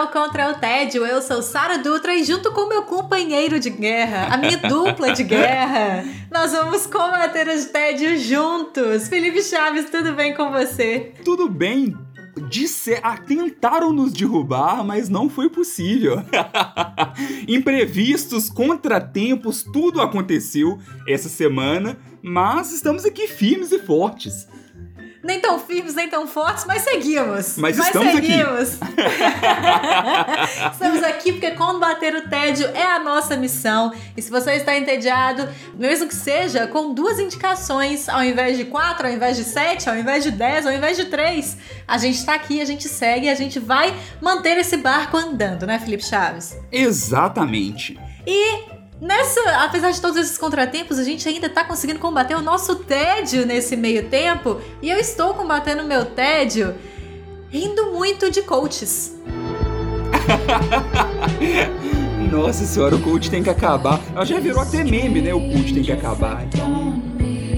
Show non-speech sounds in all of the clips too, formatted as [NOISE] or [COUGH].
Ao Contra o Tédio. Eu sou Sara Dutra e junto com meu companheiro de guerra, a minha [LAUGHS] dupla de guerra, nós vamos combater os tédios juntos. Felipe Chaves, tudo bem com você? Tudo bem, Disse, ah, tentaram nos derrubar, mas não foi possível. [LAUGHS] Imprevistos, contratempos, tudo aconteceu essa semana, mas estamos aqui firmes e fortes nem tão firmes, nem tão fortes, mas seguimos. Mas, mas estamos seguimos. aqui. [LAUGHS] estamos aqui porque combater o tédio é a nossa missão. E se você está entediado, mesmo que seja com duas indicações, ao invés de quatro, ao invés de sete, ao invés de dez, ao invés de três, a gente está aqui, a gente segue, a gente vai manter esse barco andando, né, Felipe Chaves? Exatamente. E Nessa, apesar de todos esses contratempos, a gente ainda tá conseguindo combater o nosso tédio nesse meio tempo. E eu estou combatendo o meu tédio rindo muito de coaches. [LAUGHS] Nossa senhora, o coach tem que acabar. Ela já virou até meme, né? O coach tem que acabar. Então.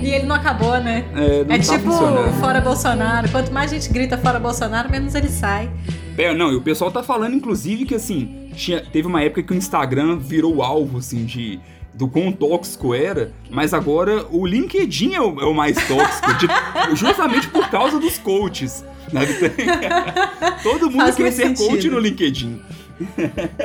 E ele não acabou, né? É, não é tá tipo fora Bolsonaro. Quanto mais gente grita fora Bolsonaro, menos ele sai. É, não, e o pessoal tá falando, inclusive, que assim, tinha, teve uma época que o Instagram virou alvo, assim, de do quão tóxico era, mas agora o LinkedIn é o, é o mais tóxico, de, [LAUGHS] justamente por causa dos coaches. Né? [LAUGHS] Todo mundo Faz quer ser sentido. coach no LinkedIn.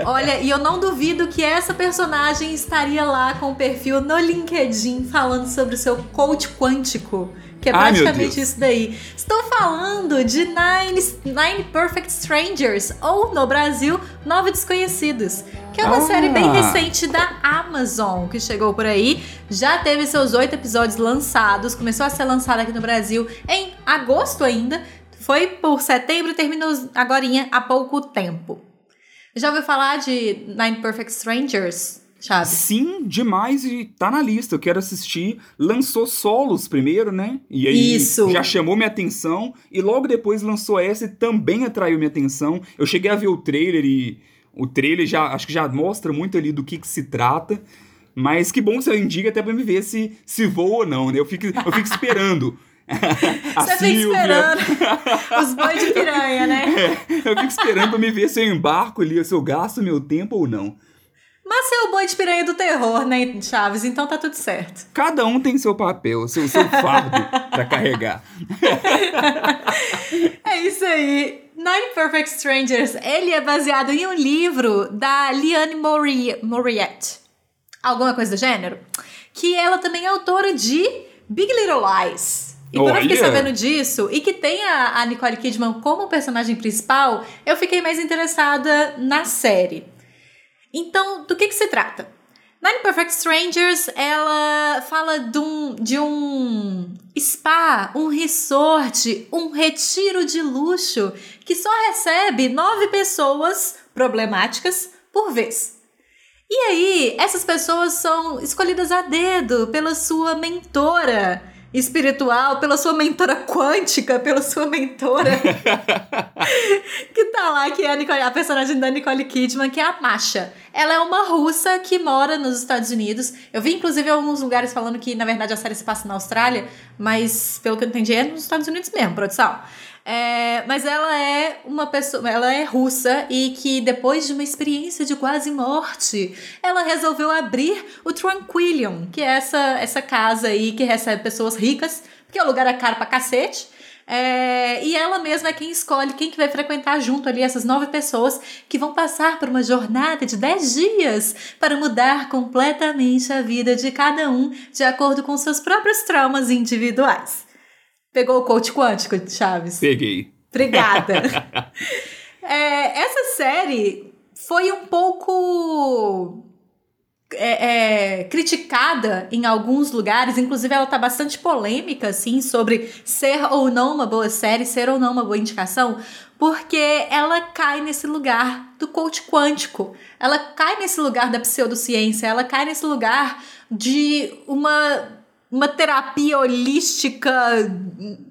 Olha, e eu não duvido que essa personagem estaria lá com o perfil no LinkedIn falando sobre o seu coach quântico. Que é praticamente Ai, isso daí. Estou falando de Nine, Nine Perfect Strangers, ou no Brasil, Nove Desconhecidos, que é uma ah. série bem recente da Amazon que chegou por aí. Já teve seus oito episódios lançados, começou a ser lançada aqui no Brasil em agosto ainda. Foi por setembro e terminou agora há pouco tempo. Já ouviu falar de Nine Perfect Strangers? Chaves. Sim, demais e tá na lista. Eu quero assistir. Lançou solos primeiro, né? E aí Isso. já chamou minha atenção. E logo depois lançou essa e também atraiu minha atenção. Eu cheguei a ver o trailer e o trailer já acho que já mostra muito ali do que, que se trata. Mas que bom que você indica até pra me ver se, se voa ou não, né? Eu fico, eu fico esperando. [LAUGHS] Você fica esperando [LAUGHS] os banhos de piranha, né? É, eu fico esperando pra me ver se eu embarco ali, se eu gasto meu tempo ou não. Mas você é o boi de piranha do terror, né, Chaves? Então tá tudo certo. Cada um tem seu papel, seu, seu [LAUGHS] fardo pra carregar. é isso aí. Nine Perfect Strangers, ele é baseado em um livro da Liane Moriette. Alguma coisa do gênero? Que ela também é autora de Big Little Lies. E quando Olha. eu fiquei sabendo disso, e que tem a, a Nicole Kidman como personagem principal, eu fiquei mais interessada na série. Então, do que, que se trata? Nine Perfect Strangers, ela fala de um, de um spa, um resort, um retiro de luxo que só recebe nove pessoas problemáticas por vez. E aí, essas pessoas são escolhidas a dedo pela sua mentora espiritual, pela sua mentora quântica, pela sua mentora [LAUGHS] que tá lá, que é a, Nicole, a personagem da Nicole Kidman, que é a Masha. Ela é uma russa que mora nos Estados Unidos. Eu vi, inclusive, alguns lugares falando que, na verdade, a série se passa na Austrália, mas, pelo que eu entendi, é nos Estados Unidos mesmo, produção. É, mas ela é uma pessoa, ela é russa e que depois de uma experiência de quase morte, ela resolveu abrir o Tranquillium, que é essa, essa casa aí que recebe pessoas ricas, porque o lugar é caro pra cacete. É, e ela mesma é quem escolhe quem que vai frequentar junto ali essas nove pessoas que vão passar por uma jornada de dez dias para mudar completamente a vida de cada um de acordo com seus próprios traumas individuais. Pegou o coach quântico, Chaves? Peguei. Obrigada. [LAUGHS] é, essa série foi um pouco é, é, criticada em alguns lugares, inclusive ela tá bastante polêmica, assim, sobre ser ou não uma boa série, ser ou não uma boa indicação, porque ela cai nesse lugar do coach quântico, ela cai nesse lugar da pseudociência, ela cai nesse lugar de uma uma terapia holística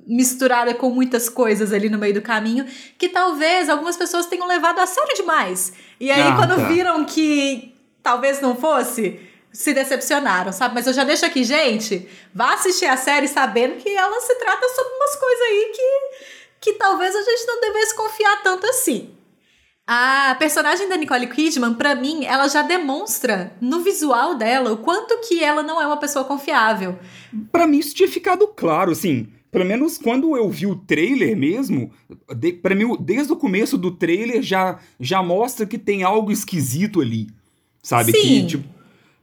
misturada com muitas coisas ali no meio do caminho, que talvez algumas pessoas tenham levado a sério demais. E aí, ah, quando tá. viram que talvez não fosse, se decepcionaram, sabe? Mas eu já deixo aqui, gente, vá assistir a série sabendo que ela se trata sobre umas coisas aí que, que talvez a gente não devesse confiar tanto assim. A personagem da Nicole Kidman, para mim, ela já demonstra no visual dela o quanto que ela não é uma pessoa confiável. Para mim isso tinha ficado claro, assim, pelo menos quando eu vi o trailer mesmo, de, para mim desde o começo do trailer já já mostra que tem algo esquisito ali. Sabe? Sim. Que, tipo,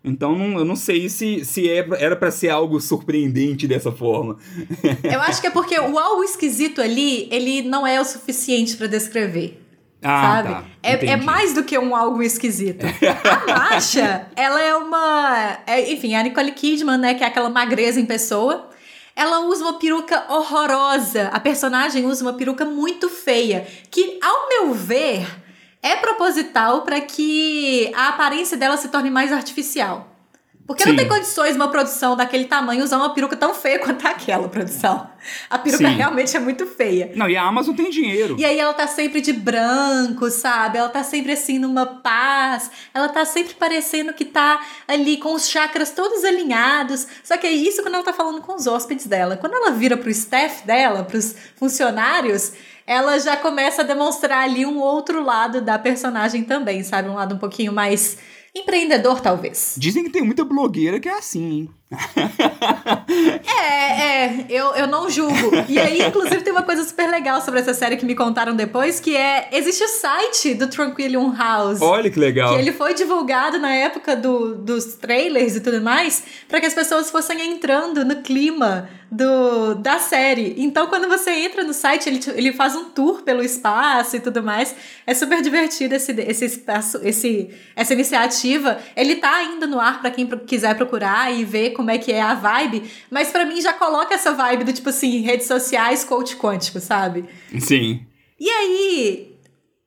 então eu não sei se, se é, era para ser algo surpreendente dessa forma. [LAUGHS] Eu acho que é porque o algo esquisito ali, ele não é o suficiente para descrever. Ah, sabe? Tá. É, é, mais do que um algo esquisito. A Masha, [LAUGHS] ela é uma. É, enfim, a Nicole Kidman, né? Que é aquela magreza em pessoa. Ela usa uma peruca horrorosa. A personagem usa uma peruca muito feia. Que, ao meu ver, é proposital para que a aparência dela se torne mais artificial. Porque Sim. não tem condições uma produção daquele tamanho usar uma peruca tão feia quanto aquela produção. A peruca Sim. realmente é muito feia. Não, e a Amazon tem dinheiro. E aí ela tá sempre de branco, sabe? Ela tá sempre assim numa paz. Ela tá sempre parecendo que tá ali com os chakras todos alinhados. Só que é isso quando ela tá falando com os hóspedes dela. Quando ela vira pro staff dela, pros funcionários, ela já começa a demonstrar ali um outro lado da personagem também, sabe? Um lado um pouquinho mais empreendedor, talvez. Dizem que tem muita blogueira que é assim, hein? É, é, eu, eu não julgo. E aí, inclusive, tem uma coisa super legal sobre essa série que me contaram depois, que é, existe o site do Tranquilium House. Olha que legal. Que ele foi divulgado na época do, dos trailers e tudo mais, para que as pessoas fossem entrando no clima do, da série. Então, quando você entra no site, ele, ele faz um tour pelo espaço e tudo mais. É super divertido esse, esse espaço, esse, essa iniciativa. Ele tá ainda no ar para quem quiser procurar e ver como como é que é a vibe, mas para mim já coloca essa vibe do tipo assim, redes sociais, coach quântico, sabe? Sim. E aí,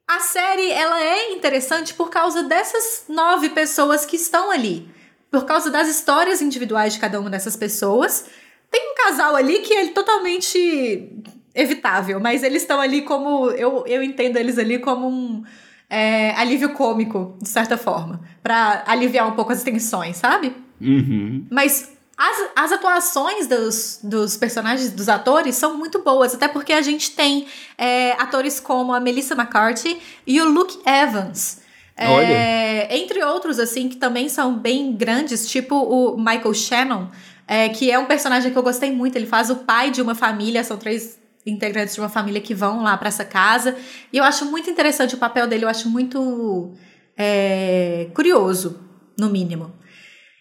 a série ela é interessante por causa dessas nove pessoas que estão ali. Por causa das histórias individuais de cada uma dessas pessoas. Tem um casal ali que é totalmente evitável, mas eles estão ali como. Eu, eu entendo eles ali como um é, alívio cômico, de certa forma. para aliviar um pouco as tensões, sabe? Uhum. Mas as, as atuações dos, dos personagens, dos atores, são muito boas, até porque a gente tem é, atores como a Melissa McCarthy e o Luke Evans. É, entre outros, assim, que também são bem grandes, tipo o Michael Shannon, é, que é um personagem que eu gostei muito. Ele faz o pai de uma família, são três integrantes de uma família que vão lá para essa casa. E eu acho muito interessante o papel dele, eu acho muito é, curioso, no mínimo.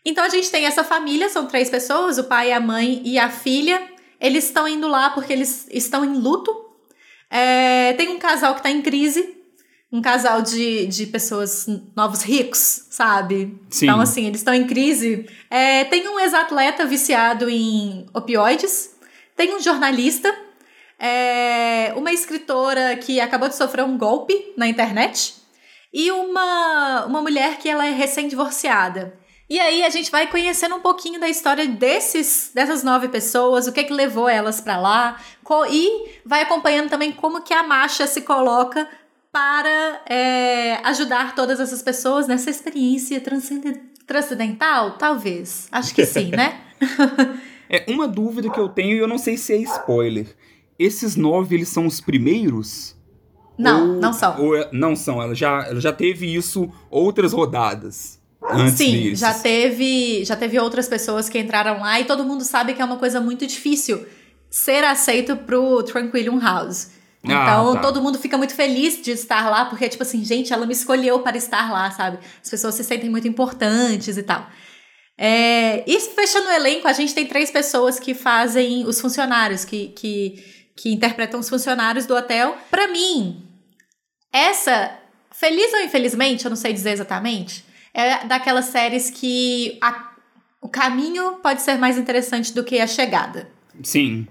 Então a gente tem essa família, são três pessoas, o pai, a mãe e a filha. Eles estão indo lá porque eles estão em luto. É, tem um casal que está em crise, um casal de, de pessoas novos ricos, sabe? Sim. Então, assim, eles estão em crise. É, tem um ex-atleta viciado em opioides, tem um jornalista, é, uma escritora que acabou de sofrer um golpe na internet e uma, uma mulher que ela é recém-divorciada. E aí a gente vai conhecendo um pouquinho da história desses, dessas nove pessoas, o que é que levou elas para lá, e vai acompanhando também como que a marcha se coloca para é, ajudar todas essas pessoas nessa experiência transcendental, talvez. Acho que sim, né? [LAUGHS] [LAUGHS] é uma dúvida que eu tenho e eu não sei se é spoiler. Esses nove eles são os primeiros? Não, ou, não são. Ou, é, não são. Ela já, ela já teve isso outras rodadas. Antes Sim, disso. já teve, já teve outras pessoas que entraram lá e todo mundo sabe que é uma coisa muito difícil ser aceito pro Tranquilium House. Ah, então, ah, tá. todo mundo fica muito feliz de estar lá, porque, tipo assim, gente, ela me escolheu para estar lá, sabe? As pessoas se sentem muito importantes e tal. É, e fechando o elenco, a gente tem três pessoas que fazem os funcionários, que, que, que interpretam os funcionários do hotel. Para mim, essa, feliz ou infelizmente, eu não sei dizer exatamente, é daquelas séries que a, o caminho pode ser mais interessante do que a chegada. Sim.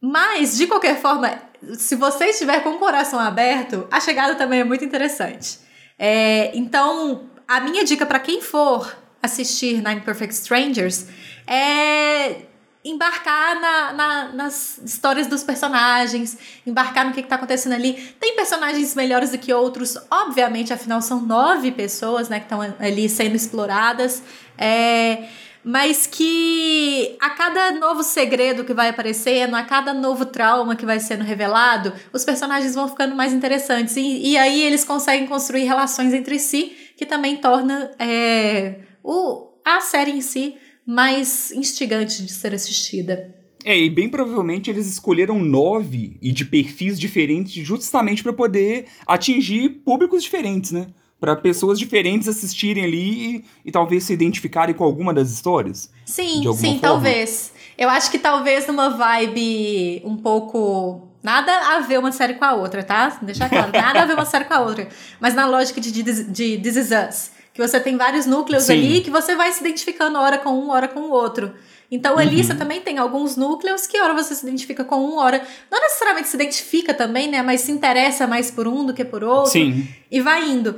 Mas, de qualquer forma, se você estiver com o coração aberto, a chegada também é muito interessante. É, então, a minha dica para quem for assistir Nine Perfect Strangers é embarcar na, na, nas histórias dos personagens, embarcar no que, está acontecendo ali. Tem personagens melhores do que outros, obviamente, afinal são nove pessoas né, que estão ali sendo exploradas. É, mas que a cada novo segredo que vai aparecendo, a cada novo trauma que vai sendo revelado, os personagens vão ficando mais interessantes. E, e aí eles conseguem construir relações entre si, que também torna é, o, a série em si mais instigante de ser assistida. É, e bem provavelmente eles escolheram nove e de perfis diferentes justamente para poder atingir públicos diferentes, né? Para pessoas diferentes assistirem ali e, e, talvez se identificarem com alguma das histórias. Sim, sim, forma. talvez. Eu acho que talvez numa vibe um pouco. Nada a ver uma série com a outra, tá? Deixar claro, nada a ver uma série com a outra. Mas na lógica de, de, de This Is Us que você tem vários núcleos Sim. ali que você vai se identificando hora com um, hora com o outro. Então, uhum. ali você também tem alguns núcleos que hora você se identifica com um, hora. Não necessariamente se identifica também, né? Mas se interessa mais por um do que por outro. Sim. E vai indo.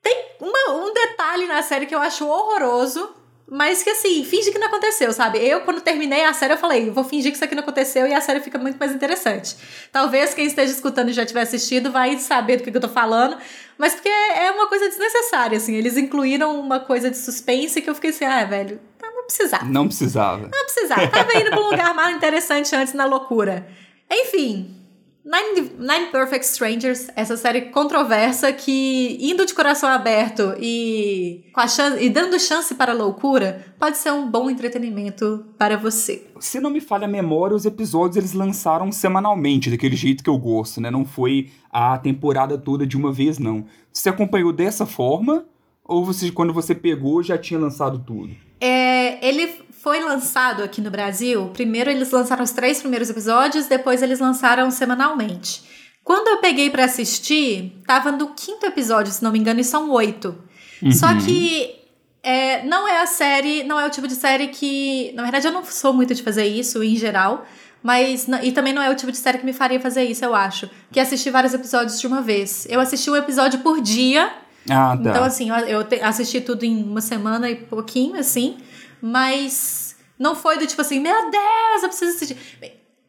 Tem uma, um detalhe na série que eu acho horroroso, mas que assim, finge que não aconteceu, sabe? Eu, quando terminei a série, eu falei, vou fingir que isso aqui não aconteceu e a série fica muito mais interessante. Talvez quem esteja escutando e já tiver assistido vai saber do que, que eu tô falando, mas porque é coisa desnecessária, assim. Eles incluíram uma coisa de suspense que eu fiquei assim, ah, velho, não precisava. Não precisava. Não precisava. Tava indo pra um lugar mais interessante antes na loucura. Enfim, Nine, Nine Perfect Strangers, essa série controversa que, indo de coração aberto e, com a chance, e dando chance para a loucura, pode ser um bom entretenimento para você. Se não me falha a memória, os episódios eles lançaram semanalmente, daquele jeito que eu gosto, né? Não foi a temporada toda de uma vez, não. Você acompanhou dessa forma? Ou você, quando você pegou, já tinha lançado tudo? É, ele foi lançado aqui no Brasil, primeiro eles lançaram os três primeiros episódios, depois eles lançaram semanalmente. Quando eu peguei para assistir, tava no quinto episódio, se não me engano, e são oito. Uhum. Só que é, não é a série, não é o tipo de série que. Na verdade, eu não sou muito de fazer isso em geral. Mas. E também não é o tipo de série que me faria fazer isso, eu acho. Que é assistir vários episódios de uma vez. Eu assisti um episódio por dia. Ah, tá. Então, assim, eu assisti tudo em uma semana e pouquinho, assim mas não foi do tipo assim, meu Deus, eu preciso assistir.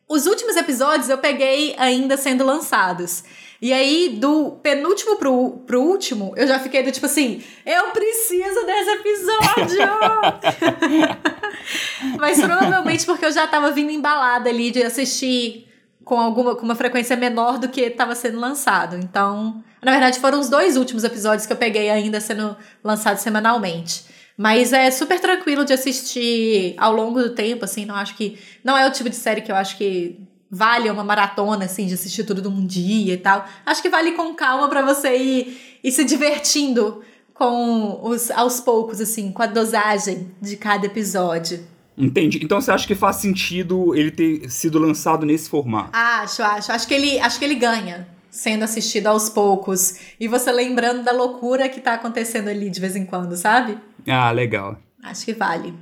Os últimos episódios eu peguei ainda sendo lançados. E aí, do penúltimo pro, pro último, eu já fiquei do tipo assim, eu preciso desse episódio! [LAUGHS] Mas provavelmente porque eu já tava vindo embalada ali de assistir com alguma com uma frequência menor do que estava sendo lançado. Então, na verdade, foram os dois últimos episódios que eu peguei ainda sendo lançados semanalmente. Mas é super tranquilo de assistir ao longo do tempo, assim, não acho que. Não é o tipo de série que eu acho que vale uma maratona, assim, de assistir tudo num dia e tal. Acho que vale com calma para você ir, ir se divertindo com os aos poucos, assim, com a dosagem de cada episódio. Entendi. Então você acha que faz sentido ele ter sido lançado nesse formato? Acho, acho. Acho que ele, acho que ele ganha sendo assistido aos poucos e você lembrando da loucura que tá acontecendo ali de vez em quando, sabe? Ah, legal. Acho que vale.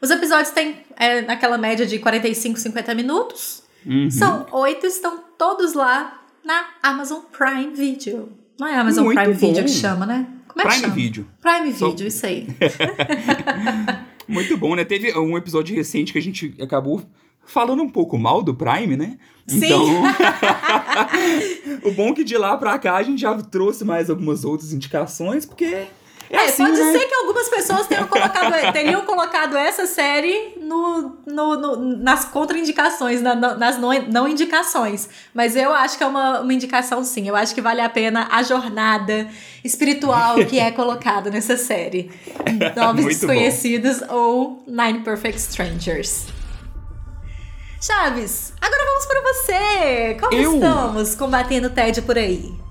Os episódios têm é, naquela média de 45, 50 minutos. Uhum. São oito, estão todos lá na Amazon Prime Video. Não é Amazon Muito Prime bom. Video que chama, né? Como é Prime que chama? Video. Prime Video, isso aí. [LAUGHS] Muito bom, né? Teve um episódio recente que a gente acabou falando um pouco mal do Prime, né? Sim. Então, [LAUGHS] [LAUGHS] o bom é que de lá pra cá a gente já trouxe mais algumas outras indicações, porque é, assim, pode né? ser que algumas pessoas tenham colocado, teriam colocado essa série no, no, no nas contraindicações, na, nas não, não, indicações. Mas eu acho que é uma, uma indicação sim. Eu acho que vale a pena a jornada espiritual [LAUGHS] que é colocada nessa série. Novos Desconhecidos bom. ou Nine Perfect Strangers. Chaves, agora vamos para você. Como eu... estamos combatendo o tédio por aí?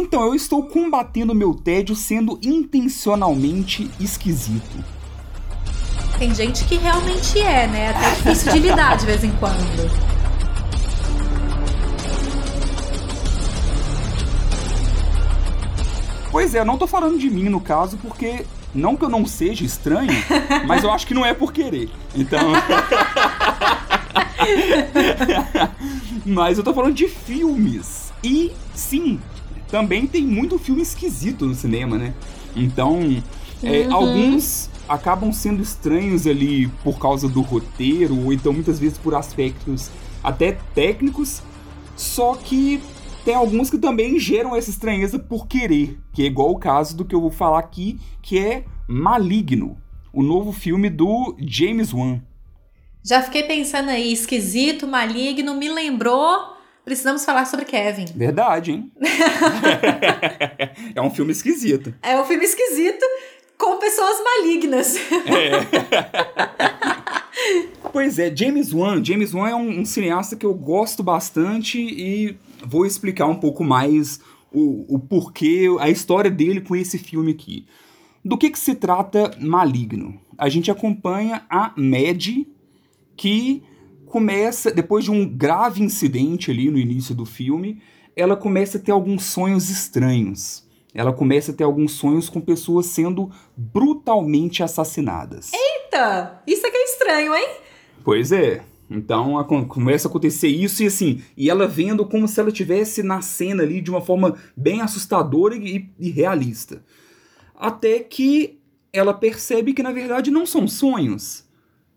Então, eu estou combatendo meu tédio sendo intencionalmente esquisito. Tem gente que realmente é, né? Até difícil de lidar de vez em quando. Pois é, eu não tô falando de mim no caso, porque Não que eu não seja estranho, [LAUGHS] mas eu acho que não é por querer. Então. [LAUGHS] [LAUGHS] mas eu tô falando de filmes. E sim, também tem muito filme esquisito no cinema, né? Então, é, uhum. alguns acabam sendo estranhos ali por causa do roteiro, ou então muitas vezes por aspectos até técnicos, só que tem alguns que também geram essa estranheza por querer, que é igual o caso do que eu vou falar aqui, que é Maligno, o novo filme do James Wan. Já fiquei pensando aí, esquisito, maligno, me lembrou. Precisamos falar sobre Kevin. Verdade, hein? [LAUGHS] é um filme esquisito. É um filme esquisito com pessoas malignas. É. [LAUGHS] pois é, James Wan. James Wan é um, um, cineasta que eu gosto bastante e vou explicar um pouco mais o, o porquê, a história dele com esse filme aqui. Do que, que se trata Maligno? A gente acompanha a Mad, que começa, depois de um grave incidente ali no início do filme, ela começa a ter alguns sonhos estranhos. Ela começa a ter alguns sonhos com pessoas sendo brutalmente assassinadas. Eita! Isso é que é estranho, hein? Pois é. Então a, começa a acontecer isso e assim, e ela vendo como se ela tivesse na cena ali de uma forma bem assustadora e, e realista. Até que ela percebe que na verdade não são sonhos,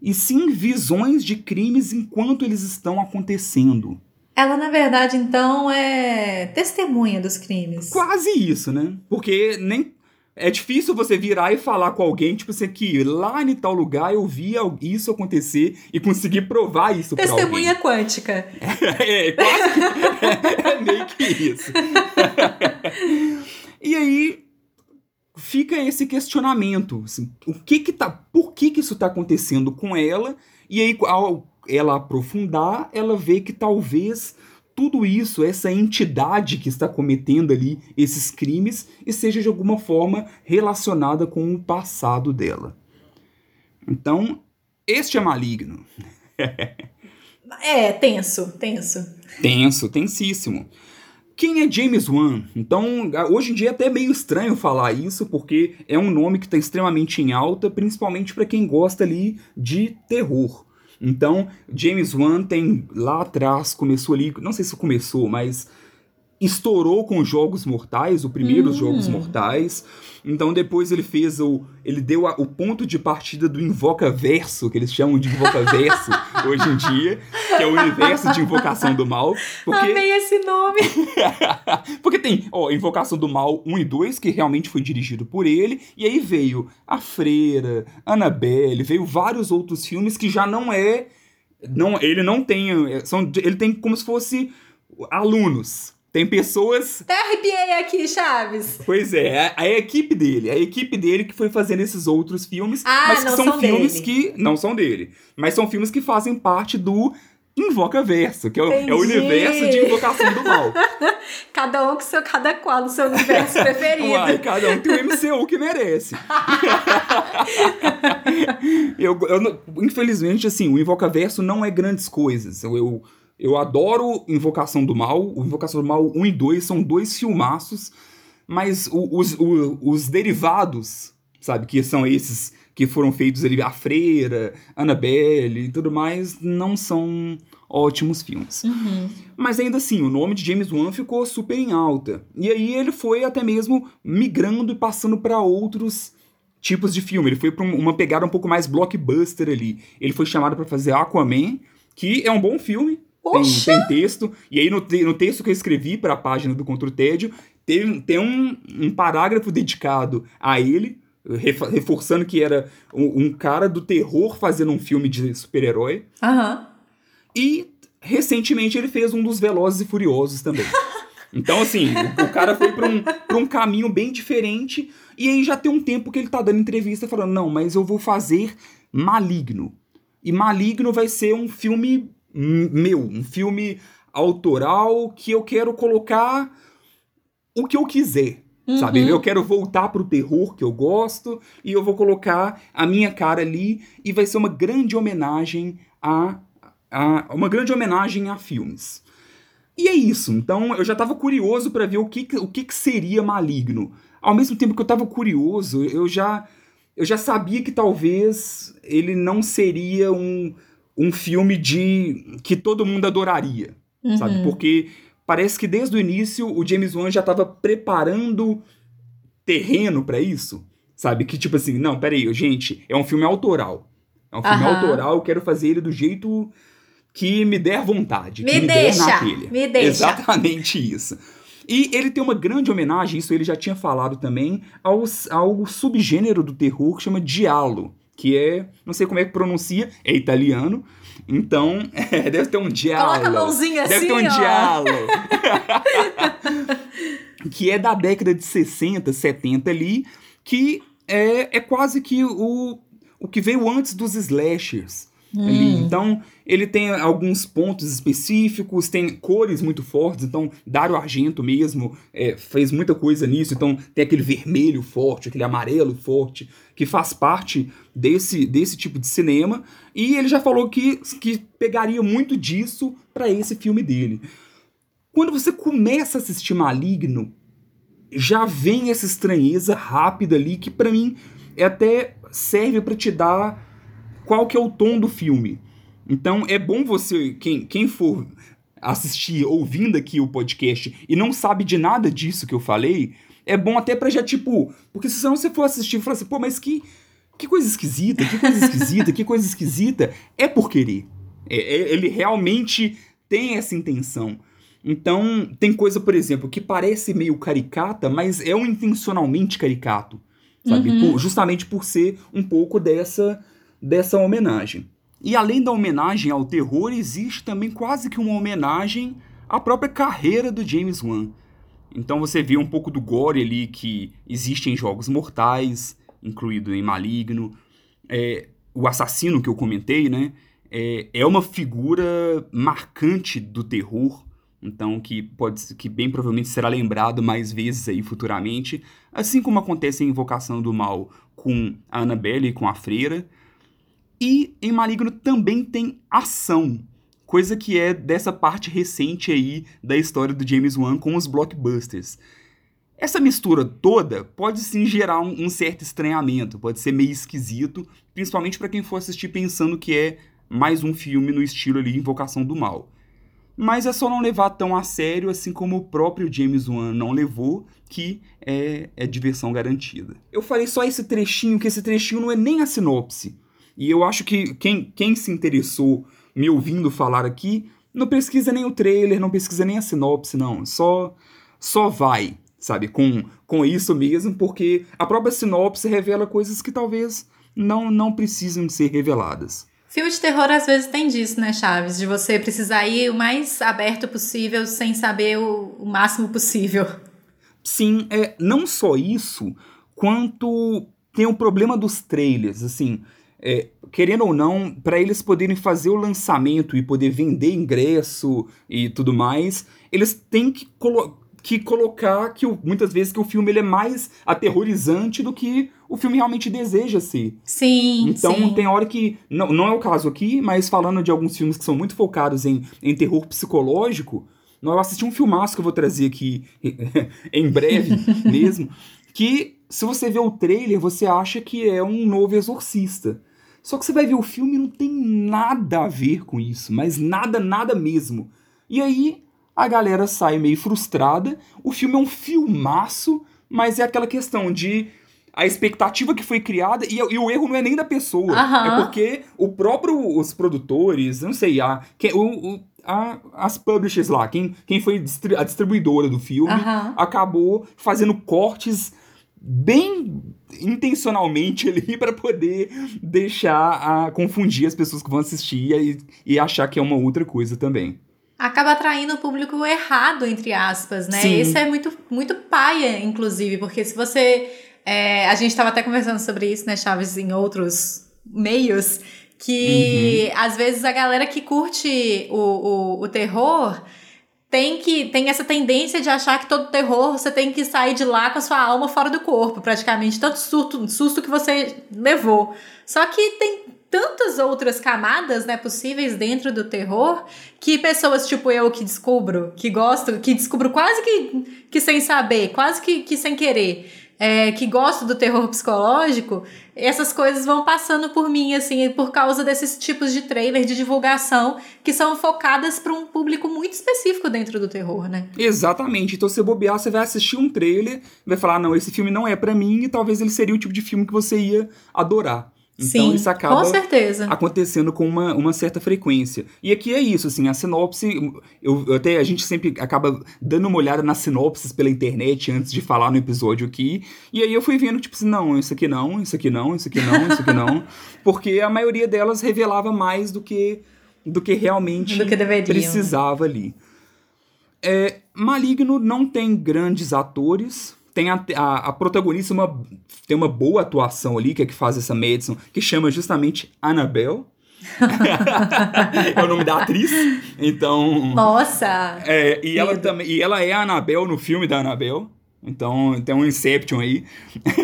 e sim visões de crimes enquanto eles estão acontecendo. Ela, na verdade, então, é testemunha dos crimes. Quase isso, né? Porque nem. É difícil você virar e falar com alguém, tipo assim, que lá em tal lugar eu vi isso acontecer e conseguir provar isso pra alguém. Testemunha quântica. É, [LAUGHS] é quase que, é, [LAUGHS] é meio que isso. [LAUGHS] e aí, fica esse questionamento, assim, o que que tá, por que que isso está acontecendo com ela? E aí ao ela aprofundar, ela vê que talvez tudo isso, essa entidade que está cometendo ali esses crimes, esteja de alguma forma relacionada com o passado dela. Então, este é maligno. [LAUGHS] é, tenso, tenso. Tenso, tensíssimo. Quem é James Wan? Então, hoje em dia é até meio estranho falar isso, porque é um nome que está extremamente em alta, principalmente para quem gosta ali de terror. Então, James Wan tem lá atrás, começou ali, não sei se começou, mas estourou com Jogos Mortais, o primeiro hum. Jogos Mortais. Então depois ele fez o. Ele deu a, o ponto de partida do Invoca Verso, que eles chamam de Invoca [LAUGHS] Verso hoje em dia, que é o universo de Invocação do Mal. Porque... Amei esse nome! [LAUGHS] porque tem, ó, Invocação do Mal 1 e 2, que realmente foi dirigido por ele, e aí veio A Freira, Annabelle, veio vários outros filmes que já não é. Não, ele não tem. São, ele tem como se fosse alunos tem pessoas. Até arrepiei aqui, Chaves. Pois é, a, a, equipe dele. A equipe dele que foi fazendo esses outros filmes. Ah, mas que são, são filmes dele. que. Não são dele. Mas são filmes que fazem parte do Invoca Verso, que é o, é o, universo de invocação do mal. [LAUGHS] cada um com seu, cada qual no seu universo [LAUGHS] preferido. Uai, cada um tem o MCU que merece. [LAUGHS] eu, eu, infelizmente, assim, o Invoca Verso não é grandes coisas. Eu, eu eu adoro Invocação do Mal. O Invocação do Mal 1 e 2 são dois filmaços, mas os, os, os derivados, sabe, que são esses que foram feitos ali, A Freira, Annabelle e tudo mais, não são ótimos filmes. Uhum. Mas ainda assim, o nome de James Wan ficou super em alta. E aí ele foi até mesmo migrando e passando para outros tipos de filme. Ele foi para uma pegada um pouco mais blockbuster ali. Ele foi chamado para fazer Aquaman, que é um bom filme, tem, tem, texto. E aí, no, no texto que eu escrevi para a página do Contra o Tédio, tem, tem um, um parágrafo dedicado a ele, reforçando que era um, um, cara do terror fazendo um filme de super-herói. Aham. E recentemente ele fez um dos Velozes e Furiosos também. Então, assim, o, o cara foi pra um, pra um caminho bem diferente. E aí já tem um tempo que ele tá dando entrevista falando: não, mas eu vou fazer Maligno. E Maligno vai ser um filme meu, um filme autoral que eu quero colocar o que eu quiser. Uhum. Sabe? Eu quero voltar pro terror que eu gosto e eu vou colocar a minha cara ali e vai ser uma grande homenagem a, a uma grande homenagem a filmes. E é isso. Então eu já estava curioso para ver o que, o que, que seria Maligno. Ao mesmo tempo que eu estava curioso, eu já eu já sabia que talvez ele não seria um, um filme de que todo mundo adoraria, uhum. sabe? Porque parece que desde o início o James Wan já estava preparando terreno para isso, sabe? Que tipo assim, não, peraí, gente, é um filme autoral. É um filme uhum. autoral, eu quero fazer ele do jeito que me der vontade. Me que me deixa, der na telha. me deixa. Exatamente isso. E ele tem uma grande homenagem, isso ele já tinha falado também, ao, ao subgênero do terror que chama Diallo, que é, não sei como é que pronuncia, é italiano, então [LAUGHS] é, deve ter um Diallo. Coloca a mãozinha deve assim, ter um ó. Diallo. [LAUGHS] que é da década de 60, 70 ali, que é, é quase que o, o que veio antes dos slashers. Hum. Então, ele tem alguns pontos específicos, tem cores muito fortes, então Dario Argento mesmo é, fez muita coisa nisso, então tem aquele vermelho forte, aquele amarelo forte, que faz parte desse, desse tipo de cinema, e ele já falou que, que pegaria muito disso para esse filme dele. Quando você começa a assistir Maligno, já vem essa estranheza rápida ali que para mim é até serve para te dar qual que é o tom do filme. Então é bom você, quem, quem for assistir ouvindo aqui o podcast e não sabe de nada disso que eu falei, é bom até pra já, tipo, porque se não você for assistir e falar assim, pô, mas que, que coisa esquisita, que coisa esquisita, que coisa esquisita, é por querer. É, é, ele realmente tem essa intenção. Então, tem coisa, por exemplo, que parece meio caricata, mas é um intencionalmente caricato, sabe? Uhum. Por, justamente por ser um pouco dessa, dessa homenagem. E além da homenagem ao terror, existe também quase que uma homenagem à própria carreira do James Wan. Então você vê um pouco do gore ali que existe em Jogos Mortais, incluído em Maligno. É, o assassino que eu comentei, né? É, é uma figura marcante do terror, então que pode que bem provavelmente será lembrado mais vezes aí futuramente, assim como acontece em Invocação do Mal com a Annabelle e com a Freira. E em Maligno também tem ação, coisa que é dessa parte recente aí da história do James Wan com os blockbusters. Essa mistura toda pode sim gerar um, um certo estranhamento, pode ser meio esquisito, principalmente para quem for assistir pensando que é mais um filme no estilo ali Invocação do Mal. Mas é só não levar tão a sério, assim como o próprio James Wan não levou, que é, é diversão garantida. Eu falei só esse trechinho, que esse trechinho não é nem a sinopse. E eu acho que quem, quem se interessou me ouvindo falar aqui, não pesquisa nem o trailer, não pesquisa nem a sinopse, não. Só, só vai, sabe, com, com isso mesmo, porque a própria sinopse revela coisas que talvez não, não precisam ser reveladas. Filme de terror às vezes tem disso, né, Chaves? De você precisar ir o mais aberto possível sem saber o, o máximo possível. Sim, é não só isso, quanto tem o problema dos trailers, assim é, querendo ou não, para eles poderem fazer o lançamento e poder vender ingresso e tudo mais, eles têm que, que colocar que muitas vezes que o filme ele é mais aterrorizante do que o filme realmente deseja ser. Sim. Então sim. tem hora que. Não, não é o caso aqui, mas falando de alguns filmes que são muito focados em, em terror psicológico. Eu assisti um filmaço que eu vou trazer aqui [LAUGHS] em breve [LAUGHS] mesmo. Que se você vê o trailer, você acha que é um novo exorcista. Só que você vai ver o filme e não tem nada a ver com isso, mas nada, nada mesmo. E aí a galera sai meio frustrada. O filme é um filmaço, mas é aquela questão de a expectativa que foi criada e, e, o erro não é nem da pessoa, uhum. é porque o próprio os produtores, não sei, a, que, o, o, a, as publishers lá, quem, quem foi a distribuidora do filme, uhum. acabou fazendo cortes bem intencionalmente ali [LAUGHS] para poder deixar a confundir as pessoas que vão assistir e, e achar que é uma outra coisa também. Acaba atraindo o público errado, entre aspas, né? Sim. Isso é muito, muito paia, inclusive, porque se você. É, a gente estava até conversando sobre isso, né, Chaves, em outros meios, que uhum. às vezes a galera que curte o, o, o terror tem que tem essa tendência de achar que todo terror você tem que sair de lá com a sua alma fora do corpo, praticamente, tanto susto, susto que você levou. Só que tem tantas outras camadas, né, possíveis dentro do terror, que pessoas tipo eu que descubro, que gosto, que descubro quase que, que sem saber, quase que, que sem querer. É, que gosto do terror psicológico, essas coisas vão passando por mim, assim, por causa desses tipos de trailer de divulgação que são focadas para um público muito específico dentro do terror, né? Exatamente. Então, você bobear, você vai assistir um trailer, vai falar, não, esse filme não é para mim, e talvez ele seria o tipo de filme que você ia adorar. Então Sim, isso acaba com certeza. acontecendo com uma, uma certa frequência. E aqui é isso, assim, a sinopse, eu, eu até a gente sempre acaba dando uma olhada nas sinopses pela internet antes de falar no episódio aqui. E aí eu fui vendo, tipo assim, não, isso aqui não, isso aqui não, isso aqui não, isso aqui não. [LAUGHS] porque a maioria delas revelava mais do que, do que realmente Do que precisava ali. É, Maligno não tem grandes atores. Tem a, a, a protagonista uma, tem uma boa atuação ali, que é que faz essa Madison, que chama justamente Annabelle. [LAUGHS] é o nome da atriz. Então. Nossa! É, e, ela também, e ela é a Annabelle no filme da Annabelle. Então tem um Inception aí.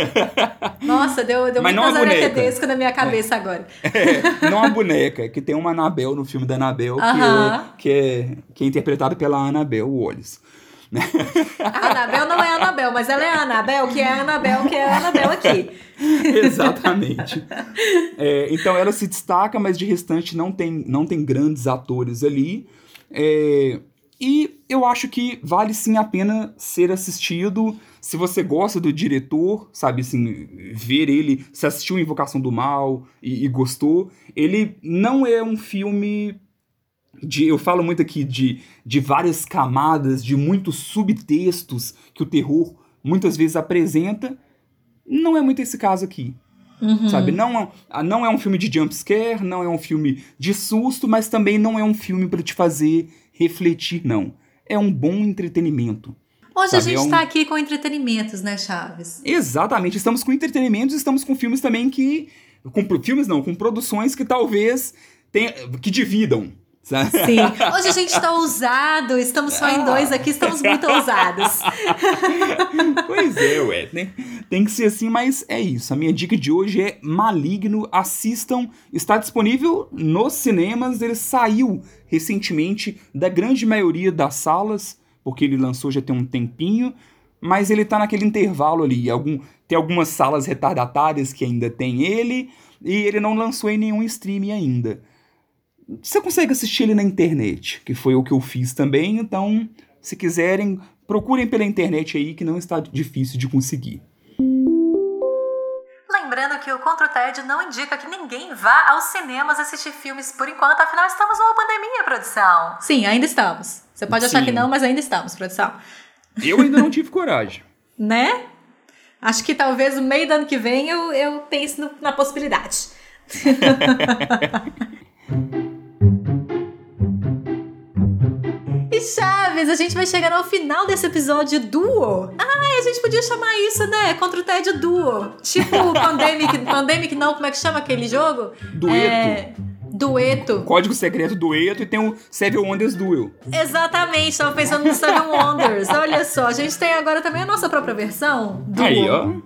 [LAUGHS] Nossa, deu, deu Mas muitas a boneca. Tedesco na minha cabeça agora. É, não a boneca, que tem uma Annabelle no filme da Annabelle, que, Aham. é, que, é, que é interpretada pela Annabelle Wallace. A [LAUGHS] Anabel não é a Anabel, mas ela é a Anabel, que é a Anabel, que é a Anabel aqui. [LAUGHS] Exatamente. É, então ela se destaca, mas de restante não tem, não tem grandes atores ali. É, e eu acho que vale sim a pena ser assistido. Se você gosta do diretor, sabe assim, ver ele, se assistiu Invocação do Mal e, e gostou, ele não é um filme de, eu falo muito aqui de, de várias camadas, de muitos subtextos que o terror muitas vezes apresenta. Não é muito esse caso aqui. Uhum. Sabe? Não, é- não é um filme de jumpscare, não é um filme de susto, mas também não é um filme para te fazer refletir, não. É um bom entretenimento. Hoje a Sabe, gente é um- tá aqui com entretenimentos, né, Chaves? Exatamente, estamos com entretenimento e estamos com filmes também que. Com filmes não, com produções que talvez tenha, que dividam. Sabe? Sim. [LAUGHS] Hoje a gente tá ousado, estamos só em dois aqui, estamos muito ousados. [LAUGHS] Pois é, ué. Né? Tem que ser assim, mas é isso. A minha dica de hoje é Maligno. Assistam. Está disponível nos cinemas. Ele saiu recentemente da grande maioria das salas, porque ele lançou já tem um tempinho. Mas ele tá naquele intervalo ali. Algum, tem algumas salas retardatárias que ainda tem ele. E ele não lançou em nenhum streaming ainda. Você consegue assistir ele na internet, que foi o que eu fiz também. Então, se quiserem, procurem pela internet aí que não está difícil de conseguir. Lembrando que o Contra o TED não indica que ninguém vá aos cinemas assistir filmes por enquanto, afinal estamos numa pandemia, produção. Sim, ainda estamos. Você pode achar Sim. que não, mas ainda estamos, produção. Eu ainda não tive coragem. [LAUGHS] Né? Acho que talvez no meio do ano que vem eu, eu pense no- na possibilidade. [LAUGHS] Chaves, a gente vai chegar ao final desse episódio duo. Ai, a gente podia chamar isso, né? Contra o TED duo. Tipo [LAUGHS] Pandemic, Pandemic não, como é que chama aquele jogo? Dueto. É, dueto. Código secreto dueto e tem o Seven Wonders Duel. Exatamente, tava pensando no Seven Wonders. Olha só, a gente tem agora também a nossa própria versão. Duo. Aí, ó. [LAUGHS]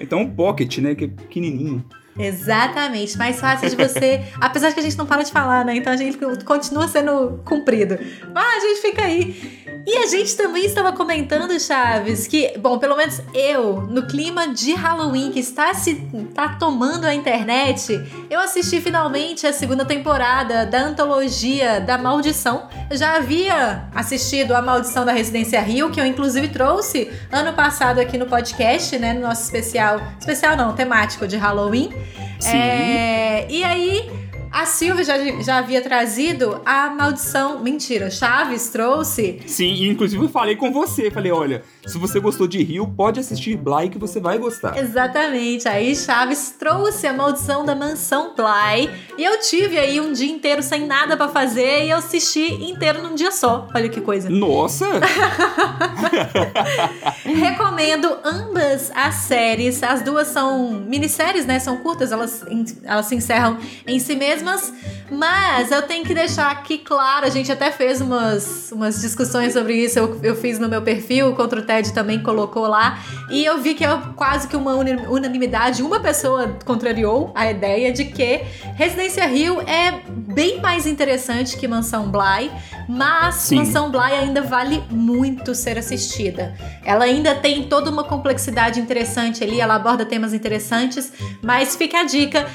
Então o Pocket, né? Que é pequenininho. Exatamente, mais fácil de você. [LAUGHS] Apesar de que a gente não para de falar, né? Então a gente continua sendo cumprido. Mas a gente fica aí. E a gente também estava comentando, Chaves, que, bom, pelo menos eu, no clima de Halloween que está se tá tomando a internet, eu assisti finalmente a segunda temporada da antologia da Maldição. Eu já havia assistido a Maldição da Residência Rio, que eu inclusive trouxe ano passado aqui no podcast, né? No nosso especial. Especial não, temático de Halloween. Sim. É, e aí, a Silvia já, já havia trazido a maldição. Mentira, Chaves trouxe. Sim, inclusive eu falei com você. Falei, olha, se você gostou de Rio, pode assistir Bly que você vai gostar. Exatamente. Aí Chaves trouxe a maldição da mansão Bly. E eu tive aí um dia inteiro sem nada pra fazer e eu assisti inteiro num dia só. Olha que coisa. Nossa! [LAUGHS] Recomendo ambas as séries. As duas são minisséries, né? São curtas, elas, elas se encerram em si mesmas. します。Mas eu tenho que deixar aqui claro, a gente até fez umas, umas discussões sobre isso, eu, eu fiz no meu perfil, contra o TED também colocou lá, e eu vi que é quase que uma unanimidade, uma pessoa contrariou a ideia de que Residência Rio é bem mais interessante que Mansão Bly, mas Sim. Mansão Bly ainda vale muito ser assistida. Ela ainda tem toda uma complexidade interessante ali, ela aborda temas interessantes, mas fica a dica,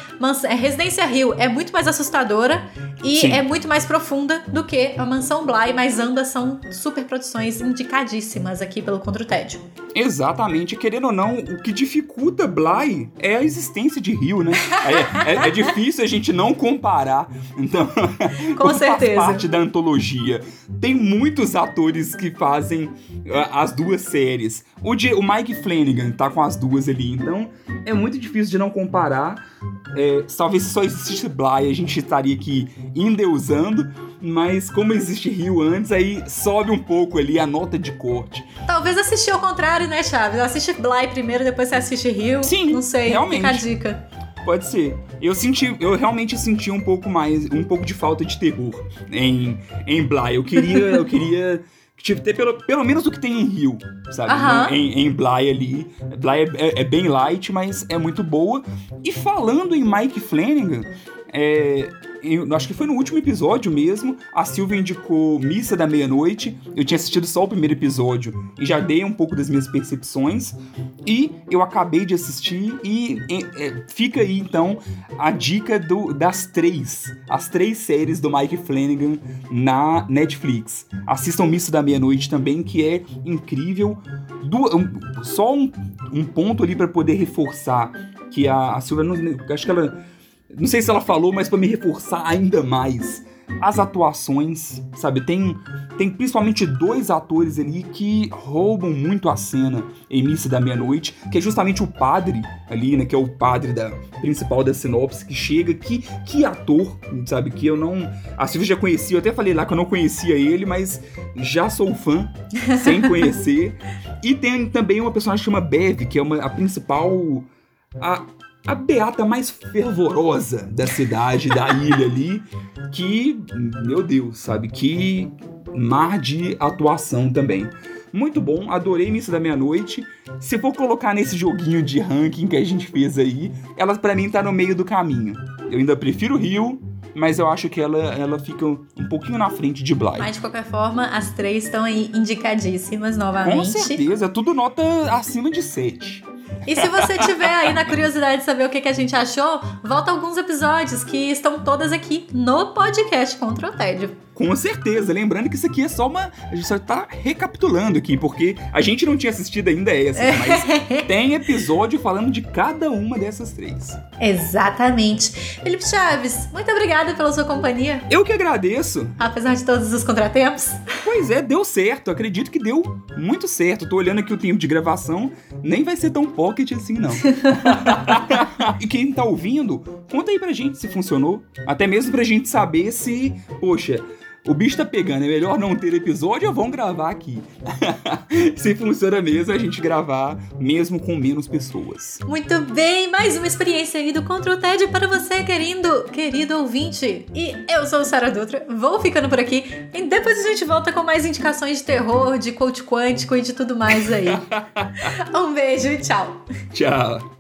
Residência Rio é muito mais assustadora e Sim. é muito mais profunda do que a Mansão Bly, mas ambas são super produções indicadíssimas aqui pelo Contra o Tédio. Exatamente, querendo ou não, o que dificulta Bly é a existência de Rio, né? É, é, é difícil a gente não comparar. Então, com [LAUGHS] certeza. Faz parte da antologia. Tem muitos atores que fazem uh, as duas séries. O, de, o Mike Flanagan tá com as duas ali, então é muito difícil de não comparar. É, talvez se só existisse Bly, a gente estaria aqui endeusando, mas como existe Rio antes, aí sobe um pouco ali a nota de corte. Talvez assistir ao contrário, né, Chaves? Assiste Bly primeiro, depois você assiste Rio. Sim, não sei. Realmente. Fica a dica. Pode ser. Eu senti, eu realmente senti um pouco mais, um pouco de falta de terror em em Bly. Eu queria, eu queria tipo, ter pelo, pelo menos o que tem em Rio, sabe? Uhum. Em, em Bly ali. Bly é, é, é, bem light, mas é muito boa. E falando em Mike Flanagan, é, eu, acho que foi no último episódio mesmo, a Silvia indicou Missa da Meia-Noite. Eu tinha assistido só o primeiro episódio e já dei um pouco das minhas percepções. E eu acabei de assistir e é, fica aí então a dica do, das três, as três séries do Mike Flanagan na Netflix. Assistam Missa da Meia-Noite também, que é incrível. Um, só um, um ponto ali para poder reforçar que a, a Silvia, acho que ela não sei se ela falou, mas para me reforçar ainda mais as atuações, sabe? Tem, tem principalmente dois atores ali que roubam muito a cena em Missa da Meia-Noite, que é justamente o padre ali, né? Que é o padre da principal da sinopse, que chega, que, que ator, sabe? Que eu não. A Silvia já conhecia, eu até falei lá que eu não conhecia ele, mas já sou fã, sem conhecer. [LAUGHS] e tem também uma personagem que chama Bev, que é uma, a principal. A, a beata mais fervorosa da cidade, da [LAUGHS] ilha ali, que, meu Deus, sabe, que mar de atuação também. Muito bom, adorei Missa da Meia-Noite. Se for colocar nesse joguinho de ranking que a gente fez aí, ela para mim tá no meio do caminho. Eu ainda prefiro Rio, mas eu acho que ela, ela fica um pouquinho na frente de Bly. Mas de qualquer forma, as três estão aí indicadíssimas novamente. Com certeza, tudo nota acima de 7. E se você tiver aí na curiosidade de saber o que, que a gente achou, volta alguns episódios que estão todas aqui no podcast Contra o Tédio. Com certeza. Lembrando que isso aqui é só uma. A gente só tá recapitulando aqui, porque a gente não tinha assistido ainda essa, mas tem episódio falando de cada uma dessas três. Exatamente. Felipe Chaves, muito obrigada pela sua companhia. Eu que agradeço. Apesar de todos os contratempos. Pois é, deu certo. Acredito que deu muito certo. Tô olhando aqui o tempo de gravação, nem vai ser tão pocket assim, não. [LAUGHS] e quem tá ouvindo, conta aí pra gente se funcionou. Até mesmo pra gente saber se, poxa, o bicho tá pegando, é melhor não ter episódio ou vamos gravar aqui. [LAUGHS] Se funciona mesmo, a gente gravar mesmo com menos pessoas. Muito bem, mais uma experiência aí do Control TED para você, querido, querido ouvinte. E eu sou Sara Dutra, vou ficando por aqui e depois a gente volta com mais indicações de terror, de coach quântico e de tudo mais aí. [LAUGHS] um beijo e tchau. Tchau.